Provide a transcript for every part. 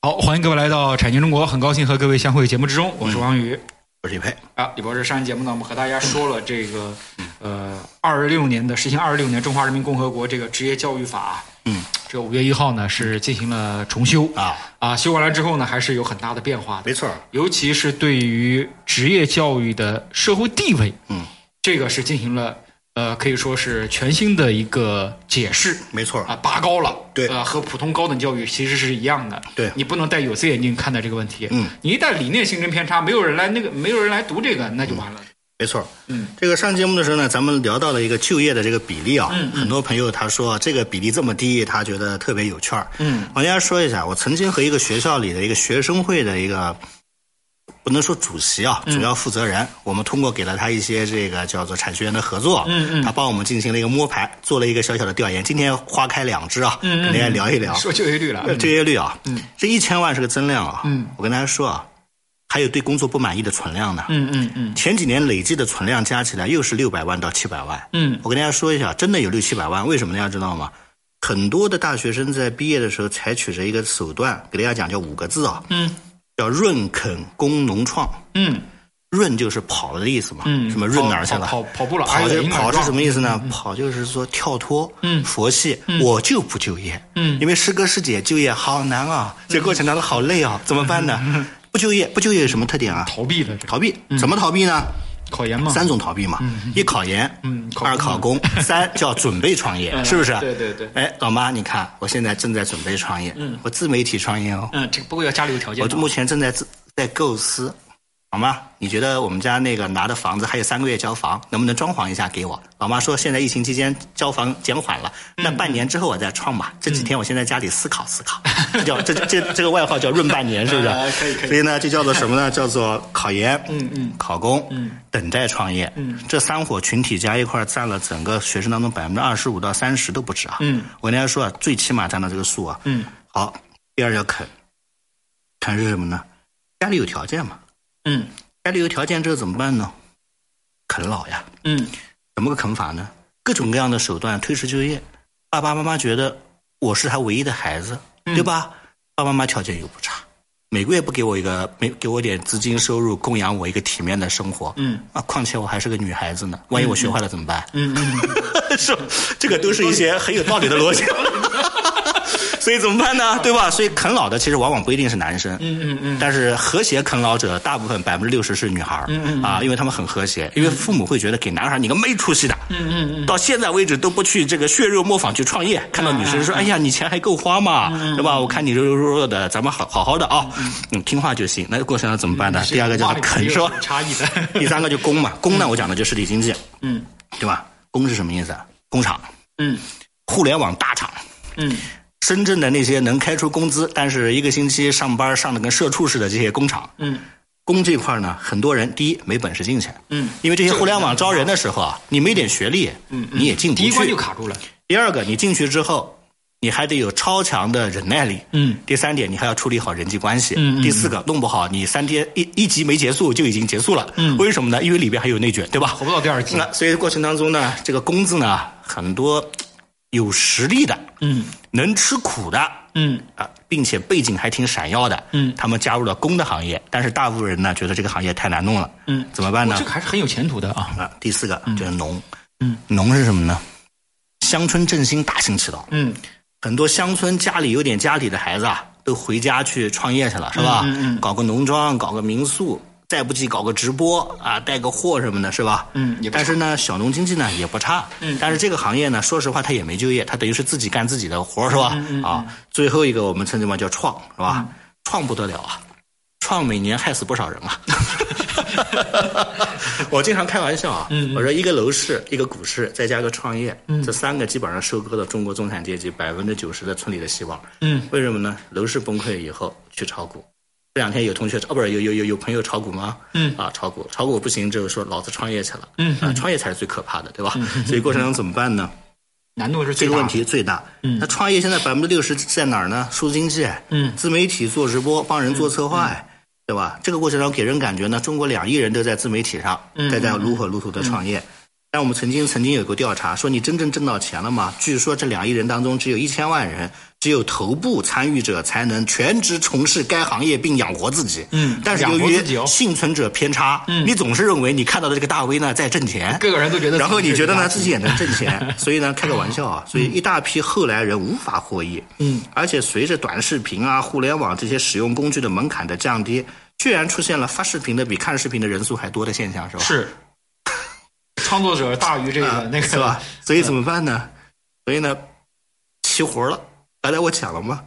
好，欢迎各位来到《产经中国》，很高兴和各位相会节目之中，我是王宇，我是李佩。啊，李博士，上一节目呢，我们和大家说了这个，呃，二六年的实行二十六年《中华人民共和国这个职业教育法》，嗯，这个五月一号呢是进行了重修啊。啊，修完了之后呢，还是有很大的变化的，没错，尤其是对于职业教育的社会地位，嗯，这个是进行了。呃，可以说是全新的一个解释，没错啊，拔高了，对，呃，和普通高等教育其实是一样的，对，你不能戴有色眼镜看待这个问题，嗯，你一旦理念形成偏差，没有人来那个，没有人来读这个，那就完了，没错，嗯，这个上节目的时候呢，咱们聊到了一个就业的这个比例啊，嗯，很多朋友他说这个比例这么低，他觉得特别有趣儿，嗯，我跟大家说一下，我曾经和一个学校里的一个学生会的一个。不能说主席啊，主要负责人，我们通过给了他一些这个叫做产学研的合作，嗯嗯，他帮我们进行了一个摸排，做了一个小小的调研。今天花开两枝啊，嗯跟大家聊一聊，说就业率了，就业率啊，嗯，这一千万是个增量啊，嗯，我跟大家说啊，还有对工作不满意的存量呢，嗯嗯嗯，前几年累计的存量加起来又是六百万到七百万，嗯，我跟大家说一下，真的有六七百万，为什么大家知道吗？很多的大学生在毕业的时候采取着一个手段，给大家讲叫五个字啊，嗯。叫润垦工农创，嗯，润就是跑了的意思嘛，嗯，什么润哪儿去了？跑跑步了，跑就跑是什么意思呢？跑就是说跳脱，嗯，佛系，我就不就业，嗯，因为师哥师姐就业好难啊，这过程当中好累啊，怎么办呢？不就业，不就业有什么特点啊？逃避的，逃避，怎么逃避呢？考研嘛，三种逃避嘛，一考研，嗯，二考公，三叫准备创业，是不是？对对对。哎，老妈，你看，我现在正在准备创业，嗯，我自媒体创业哦，嗯，这不过要家里有条件。我目前正在自在构思。好吗？你觉得我们家那个拿的房子还有三个月交房，能不能装潢一下给我？老妈说现在疫情期间交房减缓了，那半年之后我再创吧。这几天我先在家里思考思考，这叫这这这个外号叫闰半年，是不是？可以可以。所以呢，就叫做什么呢？叫做考研，嗯嗯，考公，嗯，等待创业，嗯，这三伙群体加一块占了整个学生当中百分之二十五到三十都不止啊。嗯，我跟大家说啊，最起码占到这个数啊。嗯，好，第二叫啃，啃是什么呢？家里有条件嘛。嗯。家里有条件，这怎么办呢？啃老呀，嗯，怎么个啃法呢？各种各样的手段推迟就业。爸爸妈妈觉得我是他唯一的孩子，对吧？爸爸妈妈条件又不差，每个月不给我一个没给我点资金收入，供养我一个体面的生活。嗯啊，况且我还是个女孩子呢，万一我学坏了怎么办？嗯嗯，是，这个都是一些很有道理的逻辑。所以怎么办呢？对吧？所以啃老的其实往往不一定是男生，嗯嗯嗯，但是和谐啃老者大部分百分之六十是女孩嗯嗯啊，因为他们很和谐，因为父母会觉得给男孩你个没出息的，嗯嗯嗯，到现在为止都不去这个血肉磨坊去创业，看到女生说，哎呀，你钱还够花嘛，对吧？我看你肉肉弱弱的，咱们好好好的啊，嗯，听话就行。那过程怎么办呢？第二个叫啃是吧？差异的。第三个就工嘛，工呢，我讲的就实体经济，嗯，对吧？工是什么意思？工厂，嗯，互联网大厂，嗯。深圳的那些能开出工资，但是一个星期上班上的跟社畜似的这些工厂，嗯，工这块呢，很多人第一没本事进去，嗯，因为这些互联网招人的时候啊，你没点学历，嗯，你也进不去，第一关就卡住了。第二个，你进去之后，你还得有超强的忍耐力，嗯。第三点，你还要处理好人际关系，嗯。第四个，弄不好你三天一一集没结束就已经结束了，嗯。为什么呢？因为里边还有内卷，对吧？活不到第二集。那所以过程当中呢，这个工资呢，很多有实力的，嗯，能吃苦的。嗯啊，并且背景还挺闪耀的，嗯，他们加入了工的行业，但是大部分人呢觉得这个行业太难弄了，嗯，怎么办呢？这个还是很有前途的啊。啊，第四个就是农，嗯，农是什么呢？乡村振兴大行其道，嗯，很多乡村家里有点家底的孩子啊，都回家去创业去了，是吧？嗯嗯，搞个农庄，搞个民宿，再不济搞个直播啊，带个货什么的，是吧？嗯但是呢，小农经济呢也不差。嗯。但是这个行业呢，说实话，他也没就业，他等于是自己干自己的活，是吧？嗯啊，最后一个我们称之为叫创，是吧？创不得了啊，创每年害死不少人啊。我经常开玩笑啊，嗯我说一个楼市、一个股市，再加个创业，这三个基本上收割了中国中产阶级百分之九十的村里的希望。嗯，为什么呢？楼市崩溃以后去炒股，这两天有同学哦，不是有有有有朋友炒股吗？嗯啊，炒股炒股不行就是说老子创业去了。嗯啊，创业才是最可怕的，对吧？所以过程中怎么办呢？难度是最大。这个问题最大。嗯，那创业现在百分之六十在哪儿呢？数字经济，嗯自媒体做直播，帮人做策划，哎对吧？这个过程中给人感觉呢，中国两亿人都在自媒体上，嗯在在如火如荼的创业。但我们曾经曾经有过调查，说你真正挣到钱了吗？据说这两亿人当中，只有一千万人，只有头部参与者才能全职从事该行业并养活自己。嗯但是由于幸存者偏差，嗯，你总是认为你看到的这个大 V 呢在挣钱，个个人都觉得然后你觉得呢自己是自己也能挣钱，所以呢开个玩笑啊，所以一大批后来人无法获益。嗯，而且随着短视频啊、互联网这些使用工具的门槛的降低，居然出现了发视频的比看视频的人数还多的现象，是吧？是创作者大于这个、啊，那个是吧？所以怎么办呢？所以呢，齐活了。刚才我讲了嘛，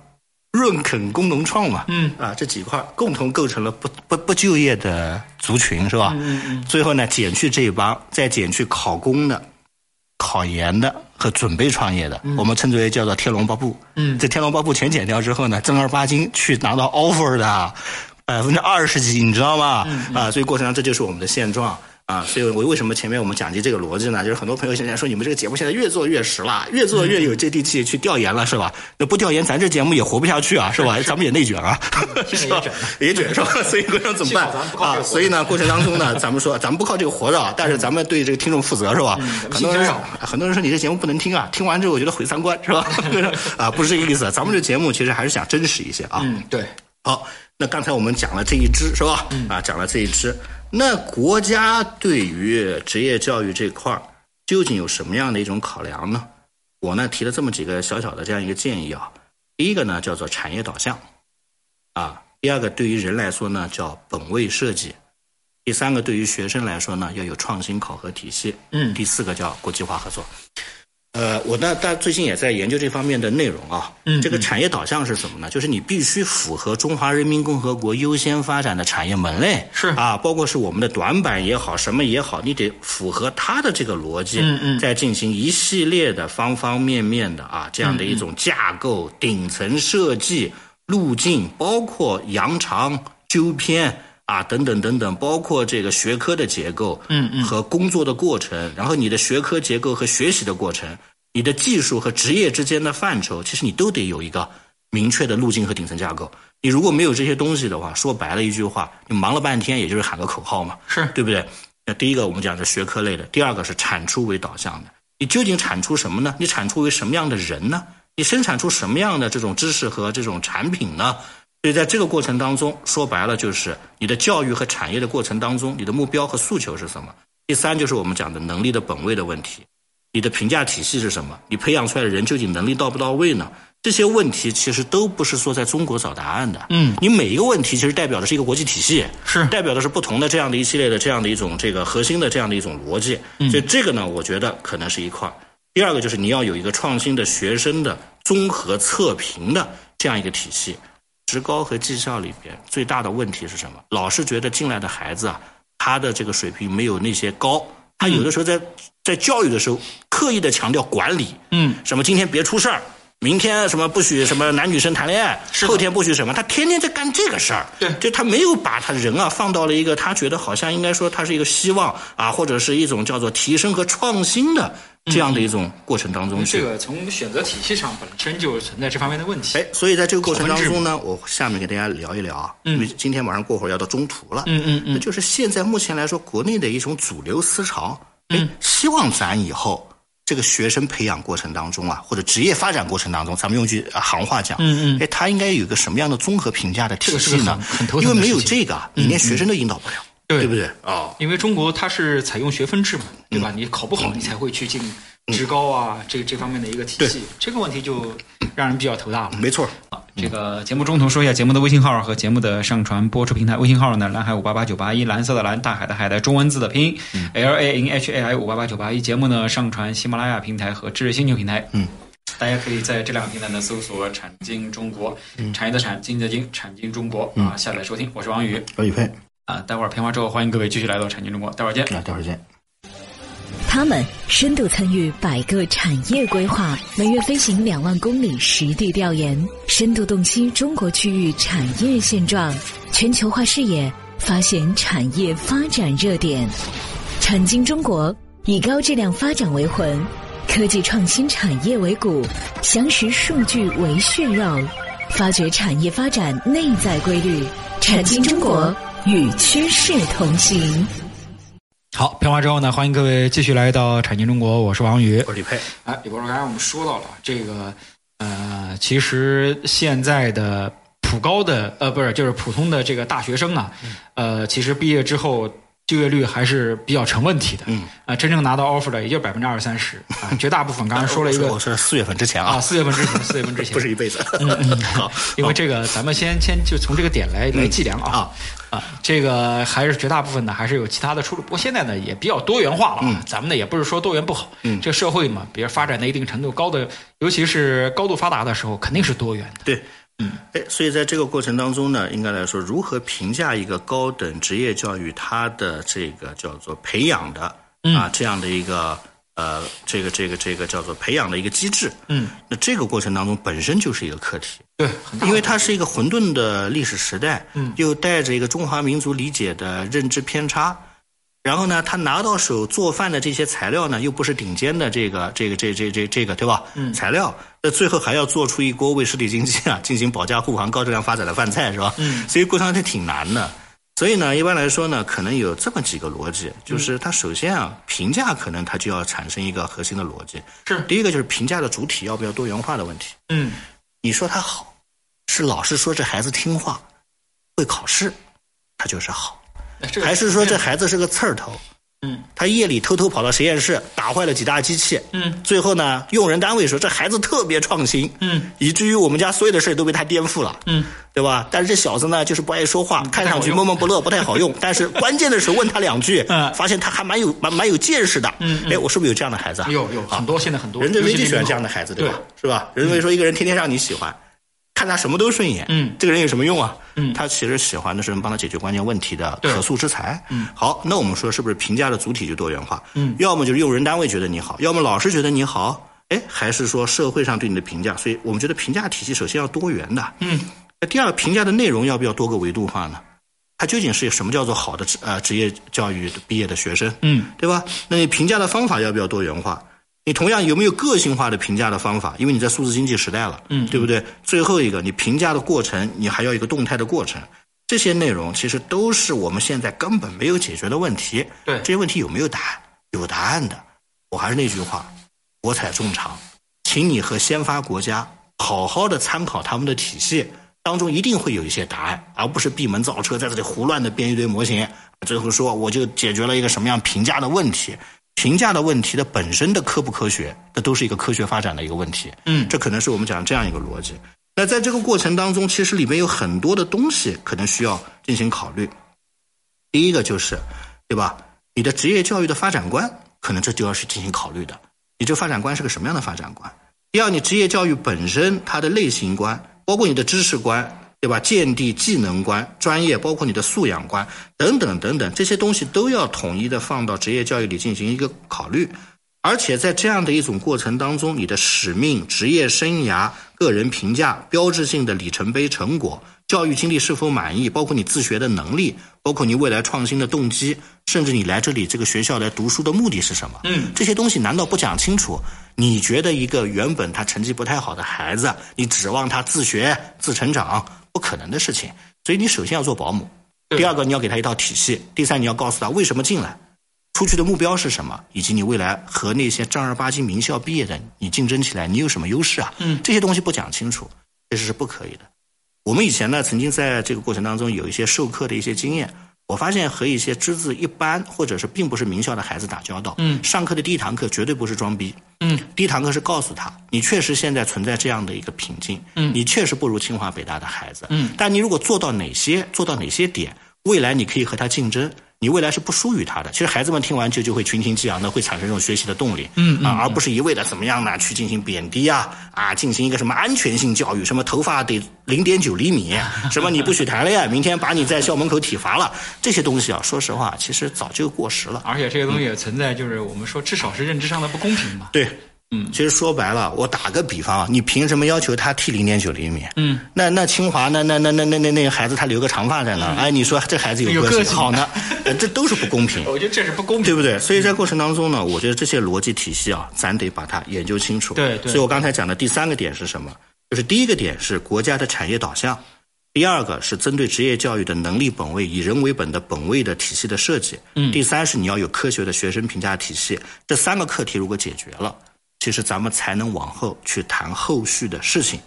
润垦工农创嘛，嗯啊，这几块共同构成了不不不就业的族群，是吧？嗯嗯最后呢，减去这一帮，再减去考公的、考研的和准备创业的，我们称之为叫做天龙八部。嗯这天龙八部全减掉之后呢，正儿八经去拿到 offer 的百分之二十几，你知道吗？嗯啊，所以过程中这就是我们的现状。啊，所以我为什么前面我们讲及这个逻辑呢？就是很多朋友现在说你们这个节目现在越做越实了，越做越有接地气，去调研了是吧？那不调研，咱这节目也活不下去啊，是吧？咱们也内卷啊，现 在是吧也卷？也卷是吧？所以过程怎么办啊？所以呢，过程当中呢，咱们说咱们不靠这个活着啊，但是咱们对这个听众负责是吧？嗯很多人很多人说你这节目不能听啊，听完之后我觉得毁三观是吧？啊，不是这个意思，咱们这节目其实还是想真实一些啊。嗯，对，好，那刚才我们讲了这一支是吧？啊，讲了这一支，那国家对于职业教育这块儿究竟有什么样的一种考量呢？我呢提了这么几个小小的这样一个建议啊。第一个呢叫做产业导向，啊，第二个对于人来说呢叫本位设计，第三个对于学生来说呢要有创新考核体系，嗯第四个叫国际化合作。呃，我呢，但最近也在研究这方面的内容啊。嗯这个产业导向是什么呢？就是你必须符合中华人民共和国优先发展的产业门类，是啊，包括是我们的短板也好，什么也好，你得符合它的这个逻辑，嗯嗯再进行一系列的方方面面的啊这样的一种架构、顶层设计、路径，包括扬长纠偏。啊，等等等等，包括这个学科的结构，嗯嗯和工作的过程，然后你的学科结构和学习的过程，你的技术和职业之间的范畴，其实你都得有一个明确的路径和顶层架构。你如果没有这些东西的话，说白了一句话，你忙了半天，也就是喊个口号嘛，是对不对？那第一个我们讲是学科类的，第二个是产出为导向的。你究竟产出什么呢？你产出为什么样的人呢？你生产出什么样的这种知识和这种产品呢？所以在这个过程当中，说白了就是你的教育和产业的过程当中，你的目标和诉求是什么？第三就是我们讲的能力的本位的问题，你的评价体系是什么？你培养出来的人究竟能力到不到位呢？这些问题其实都不是说在中国找答案的。嗯，你每一个问题其实代表的是一个国际体系，是代表的是不同的这样的一系列的这样的一种这个核心的这样的一种逻辑。所以这个呢，我觉得可能是一块儿。第二个就是你要有一个创新的学生的综合测评的这样一个体系。职高和技校里边最大的问题是什么？老是觉得进来的孩子啊，他的这个水平没有那些高，他有的时候在在教育的时候刻意的强调管理，嗯，什么今天别出事儿，明天什么不许什么男女生谈恋爱，后天不许什么，他天天在干这个事儿，对。就他没有把他人啊放到了一个他觉得好像应该说他是一个希望啊，或者是一种叫做提升和创新的这样的一种过程当中去。这个从选择体系上本身就存在这方面的问题。哎，所以在这个过程当中呢，我下面给大家聊一聊啊，因为今天晚上过会儿要到中途了，嗯嗯嗯。那就是现在目前来说，国内的一种主流思潮，哎，希望咱以后这个学生培养过程当中啊，或者职业发展过程当中，咱们用句呃行话讲，嗯嗯。哎，他应该有一个什么样的综合评价的体系呢？很很头？因为没有这个啊，你连学生都引导不了，对对不对？哦，因为中国它是采用学分制嘛，对嗯吧？你考不好，你才会去进职高啊，这这方面的一个体系。这个问题就让人比较头大了。没错，啊这个节目中途说一下节目的微信号和节目的上传播出平台。微信号呢，蓝海五八八九八一，蓝色的蓝，大海的海的中文字的拼音、L A N H A I 五八八九八一。节目呢上传喜马拉雅平台和知识星球平台。嗯，大家可以在这两个平台呢搜索“产经中国”，产业的产，经济的经，产经中国啊，下载收听。我是王宇我宇飞，啊，待会儿片花之后，欢迎各位继续来到产经中国，待会儿见。那待会儿见。他们深度参与百个产业规划，每月飞行两万公里实地调研，深度洞悉中国区域产业现状，全球化视野发现产业发展热点。产经中国以高质量发展为魂，科技创新产业为骨，详实数据为血肉，发掘产业发展内在规律。产经中国与趋势同行。好，片花之后呢，欢迎各位继续来到产经中国，我是王宇。我是李佩，哎，李博士，刚才我们说到了这个，呃，其实现在的普高的，呃，不是，就是普通的这个大学生啊，呃，其实毕业之后就业率还是比较成问题的。嗯，啊，真正拿到 offer 的也就百分之二三十。啊，绝大部分刚才说了一个 我是四月份之前啊，啊，四月份之前，四月份之前。不是一辈子。嗯嗯，好，因为这个咱们先先就从这个点来来计量啊。啊，这个还是绝大部分呢还是有其他的出路，不过现在呢也比较多元化了啊，咱们呢也不是说多元不好，嗯。这个社会嘛，比如发展到一定程度高的，尤其是高度发达的时候，肯定是多元的。对，嗯，哎，所以在这个过程当中呢，应该来说，如何评价一个高等职业教育它的这个叫做培养的、啊这样的一个呃这个这个这个叫做培养的一个机制，嗯，那这个过程当中本身就是一个课题，对，因为它是一个混沌的历史时代，嗯，又带着一个中华民族理解的认知偏差。然后呢，他拿到手做饭的这些材料呢，又不是顶尖的这个这个这这这这个对吧？嗯，材料，那最后还要做出一锅为实体经济啊进行保驾护航、高质量发展的饭菜是吧？嗯，所以过程当中挺难的。所以呢，一般来说呢，可能有这么几个逻辑，就是它首先啊，评价可能它就要产生一个核心的逻辑。是第一个就是评价的主体要不要多元化的问题。嗯你说他好，是老师说这孩子听话，会考试，他就是好。这个还是说这孩子是个刺儿头？嗯，他夜里偷偷跑到实验室，打坏了几大机器。嗯，最后呢，用人单位说这孩子特别创新。嗯，以至于我们家所有的事都被他颠覆了。嗯，对吧？但是这小子呢，就是不爱说话，看上去闷闷不乐，不太好用。但是关键的时候问他两句，嗯发现他还蛮有蛮蛮有见识的。嗯哎，我是不是有这样的孩子啊？有有很多，现在很多人之为就喜欢这样的孩子，对吧？是吧？人之为说一个人天天让你喜欢，看他什么都顺眼，嗯这个人有什么用啊？嗯他其实喜欢的是能帮他解决关键问题的可塑之才。嗯，好，那我们说是不是评价的主体就多元化？嗯要么就是用人单位觉得你好，要么老师觉得你好，哎，还是说社会上对你的评价？所以我们觉得评价体系首先要多元的。嗯，那第二个评价的内容要不要多个维度化呢？它究竟是什么叫做好的职呃职业教育毕业的学生？嗯对吧？那你评价的方法要不要多元化？你同样有没有个性化的评价的方法？因为你在数字经济时代了，嗯对不对？最后一个，你评价的过程，你还要一个动态的过程。这些内容其实都是我们现在根本没有解决的问题。对这些问题有没有答案？有答案的。我还是那句话，博采众长，请你和先发国家好好的参考他们的体系，当中一定会有一些答案，而不是闭门造车，在这里胡乱的编一堆模型，最后说我就解决了一个什么样评价的问题。评价的问题的本身的科不科学，这都是一个科学发展的一个问题。嗯这可能是我们讲这样一个逻辑。那在这个过程当中，其实里面有很多的东西可能需要进行考虑。第一个就是，对吧？你的职业教育的发展观，可能这就要去进行考虑的。你这个发展观是个什么样的发展观？第二，你职业教育本身它的类型观，包括你的知识观，对吧？见地、技能观、专业，包括你的素养观等等等等，这些东西都要统一的放到职业教育里进行一个考虑。而且在这样的一种过程当中，你的使命、职业生涯、个人评价、标志性的里程碑成果、教育经历是否满意，包括你自学的能力，包括你未来创新的动机，甚至你来这里这个学校来读书的目的是什么？嗯，这些东西难道不讲清楚？你觉得一个原本他成绩不太好的孩子，你指望他自学自成长，不可能的事情。所以你首先要做保姆，第二个你要给他一套体系，第三你要告诉他为什么进来。出去的目标是什么，以及你未来和那些正儿八经名校毕业的你竞争起来，你有什么优势啊？嗯这些东西不讲清楚，其实是不可以的。我们以前呢，曾经在这个过程当中有一些授课的一些经验，我发现和一些资质一般或者是并不是名校的孩子打交道，嗯上课的第一堂课绝对不是装逼，嗯，第一堂课是告诉他，你确实现在存在这样的一个瓶颈，嗯你确实不如清华北大的孩子，嗯，但你如果做到哪些，做到哪些点，未来你可以和他竞争。你未来是不输于他的。其实孩子们听完就就会群情激昂的，会产生这种学习的动力，嗯啊，而不是一味的怎么样呢去进行贬低啊啊，进行一个什么安全性教育，什么头发得零点九厘米，什么你不许谈恋爱，明天把你在校门口体罚了，这些东西啊，说实话，其实早就过时了。而且这个东西也存在，就是我们说至少是认知上的不公平嘛。对，嗯，其实说白了，我打个比方啊，你凭什么要求他剃零点九厘米？嗯，那那清华那那那那那那那个孩子他留个长发在那儿，哎，你说这孩子有个有个性好呢？呃这都是不公平。我觉得这是不公平，对不对？所以在过程当中呢，我觉得这些逻辑体系啊，咱得把它研究清楚。对对所以我刚才讲的第三个点是什么？就是第一个点是国家的产业导向，第二个是针对职业教育的能力本位、以人为本的本位的体系的设计。嗯第三是你要有科学的学生评价体系。这三个课题如果解决了，其实咱们才能往后去谈后续的事情。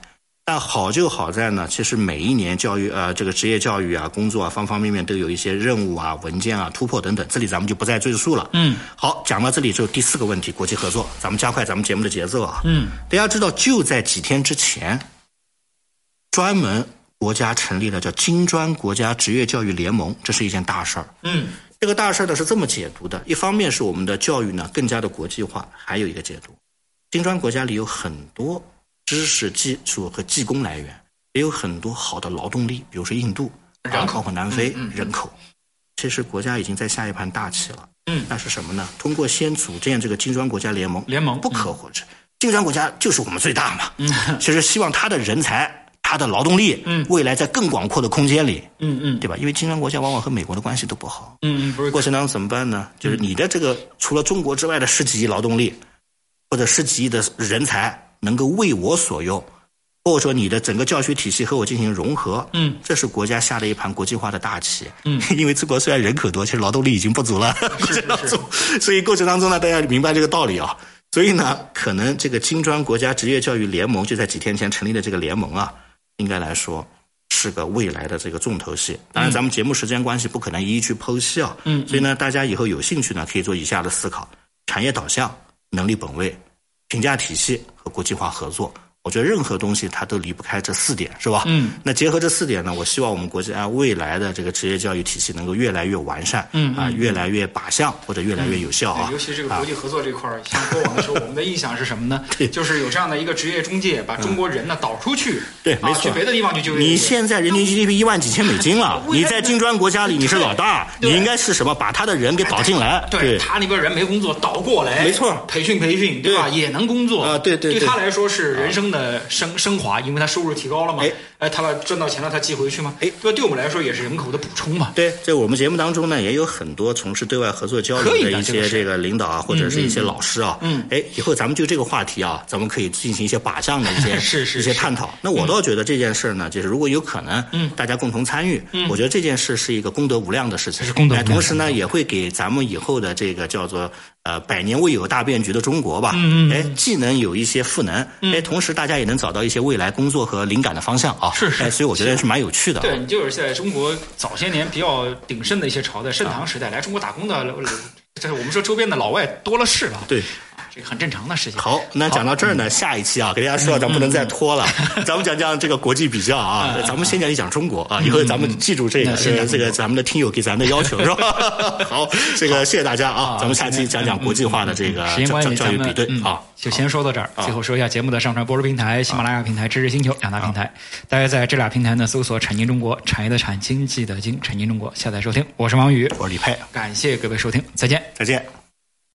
但好就好在呢，其实每一年教育呃这个职业教育啊、工作啊方方面面都有一些任务啊、文件啊、突破等等，这里咱们就不再赘述了。嗯，好，讲到这里之后，第四个问题，国际合作，咱们加快咱们节目的节奏啊。嗯，大家知道，就在几天之前，专门国家成立了叫金砖国家职业教育联盟，这是一件大事儿。嗯这个大事儿呢是这么解读的：一方面是我们的教育呢更加的国际化，还有一个解读，金砖国家里有很多知识、技术和技工来源，也有很多好的劳动力，比如说印度，人口包括南非、嗯嗯人口。其实国家已经在下一盘大棋了。嗯那是什么呢？通过先组建这个金砖国家联盟，联盟不可或缺。金砖国家就是我们最大嘛。嗯，其实希望他的人才、他的劳动力，嗯未来在更广阔的空间里，嗯嗯对吧？因为金砖国家往往和美国的关系都不好。嗯嗯，不是过程当中怎么办呢？就是你的这个除了中国之外的十几亿劳动力，或者十几亿的人才能够为我所用，或者说你的整个教学体系和我进行融合，嗯，这是国家下的一盘国际化的大棋。嗯，因为中国虽然人口多，其实劳动力已经不足了，过程当中，所以过程当中呢，大家明白这个道理啊。所以呢，可能这个金砖国家职业教育联盟就在几天前成立的这个联盟啊，应该来说是个未来的这个重头戏。当然，咱们节目时间关系不可能一一去剖析啊。嗯所以呢，大家以后有兴趣呢，可以做以下的思考：产业导向、能力本位、评价体系和国际化合作。我觉得任何东西它都离不开这四点，是吧？嗯。那结合这四点呢，我希望我们国家未来的这个职业教育体系能够越来越完善，嗯啊，越来越靶向或者越来越有效啊。尤其这个国际合作这块儿，像过往的时候，我们的印象是什么呢？就是有这样的一个职业中介，把中国人呢导出去，对，没啊，错，去别的地方去就业。你现在人均 GDP 一万几千美金了，你在金砖国家里你是老大，你应该是什么？把他的人给导进来，对他那边人没工作，导过来，没错培训培训，对吧？也能工作啊对对对对他来说是人生的升升华，因为他收入提高了嘛。哎哎，他赚到钱了，他寄回去嘛。哎对？对我们来说也是人口的补充嘛。对，在我们节目当中呢，也有很多从事对外合作交流的的一些这个领导啊，或者是一些老师啊，嗯，哎，以后咱们就这个话题啊，咱们可以进行一些靶向的一些 是是是一些探讨。那我倒觉得这件事呢，就是如果有可能，嗯，大家共同参与，嗯，我觉得这件事是一个功德无量的事情，是功德无量哎同时呢，也会给咱们以后的这个叫做呃百年未有大变局的中国吧，嗯嗯，哎，既能有一些赋能，哎，同时大家也能找到一些未来工作和灵感的方向啊，是是哎，所以我觉得是。蛮有趣的啊。对你就是在中国早些年比较鼎盛的一些朝代，盛唐时代来中国打工的，呃这我们说周边的老外多了是了，对。这个很正常的事情。好，那讲到这儿呢，下一期啊，给大家说，咱不能再拖了，咱们讲讲这个国际比较啊，咱们先讲一讲中国啊，以后咱们记住这个，这个咱们的听友给咱的要求是吧？好，这个谢谢大家啊，咱们下期讲讲国际化的这个时间关系，咱们教育比对嗯啊。就先说到这儿。最后说一下节目的上传播出平台：喜马拉雅平台、知识星球两大平台。大家在这俩平台呢搜索“产经中国”，产业的产，经济的经，产经中国，下载收听。我是王宇，我是李佩，感谢各位收听，再见。再见。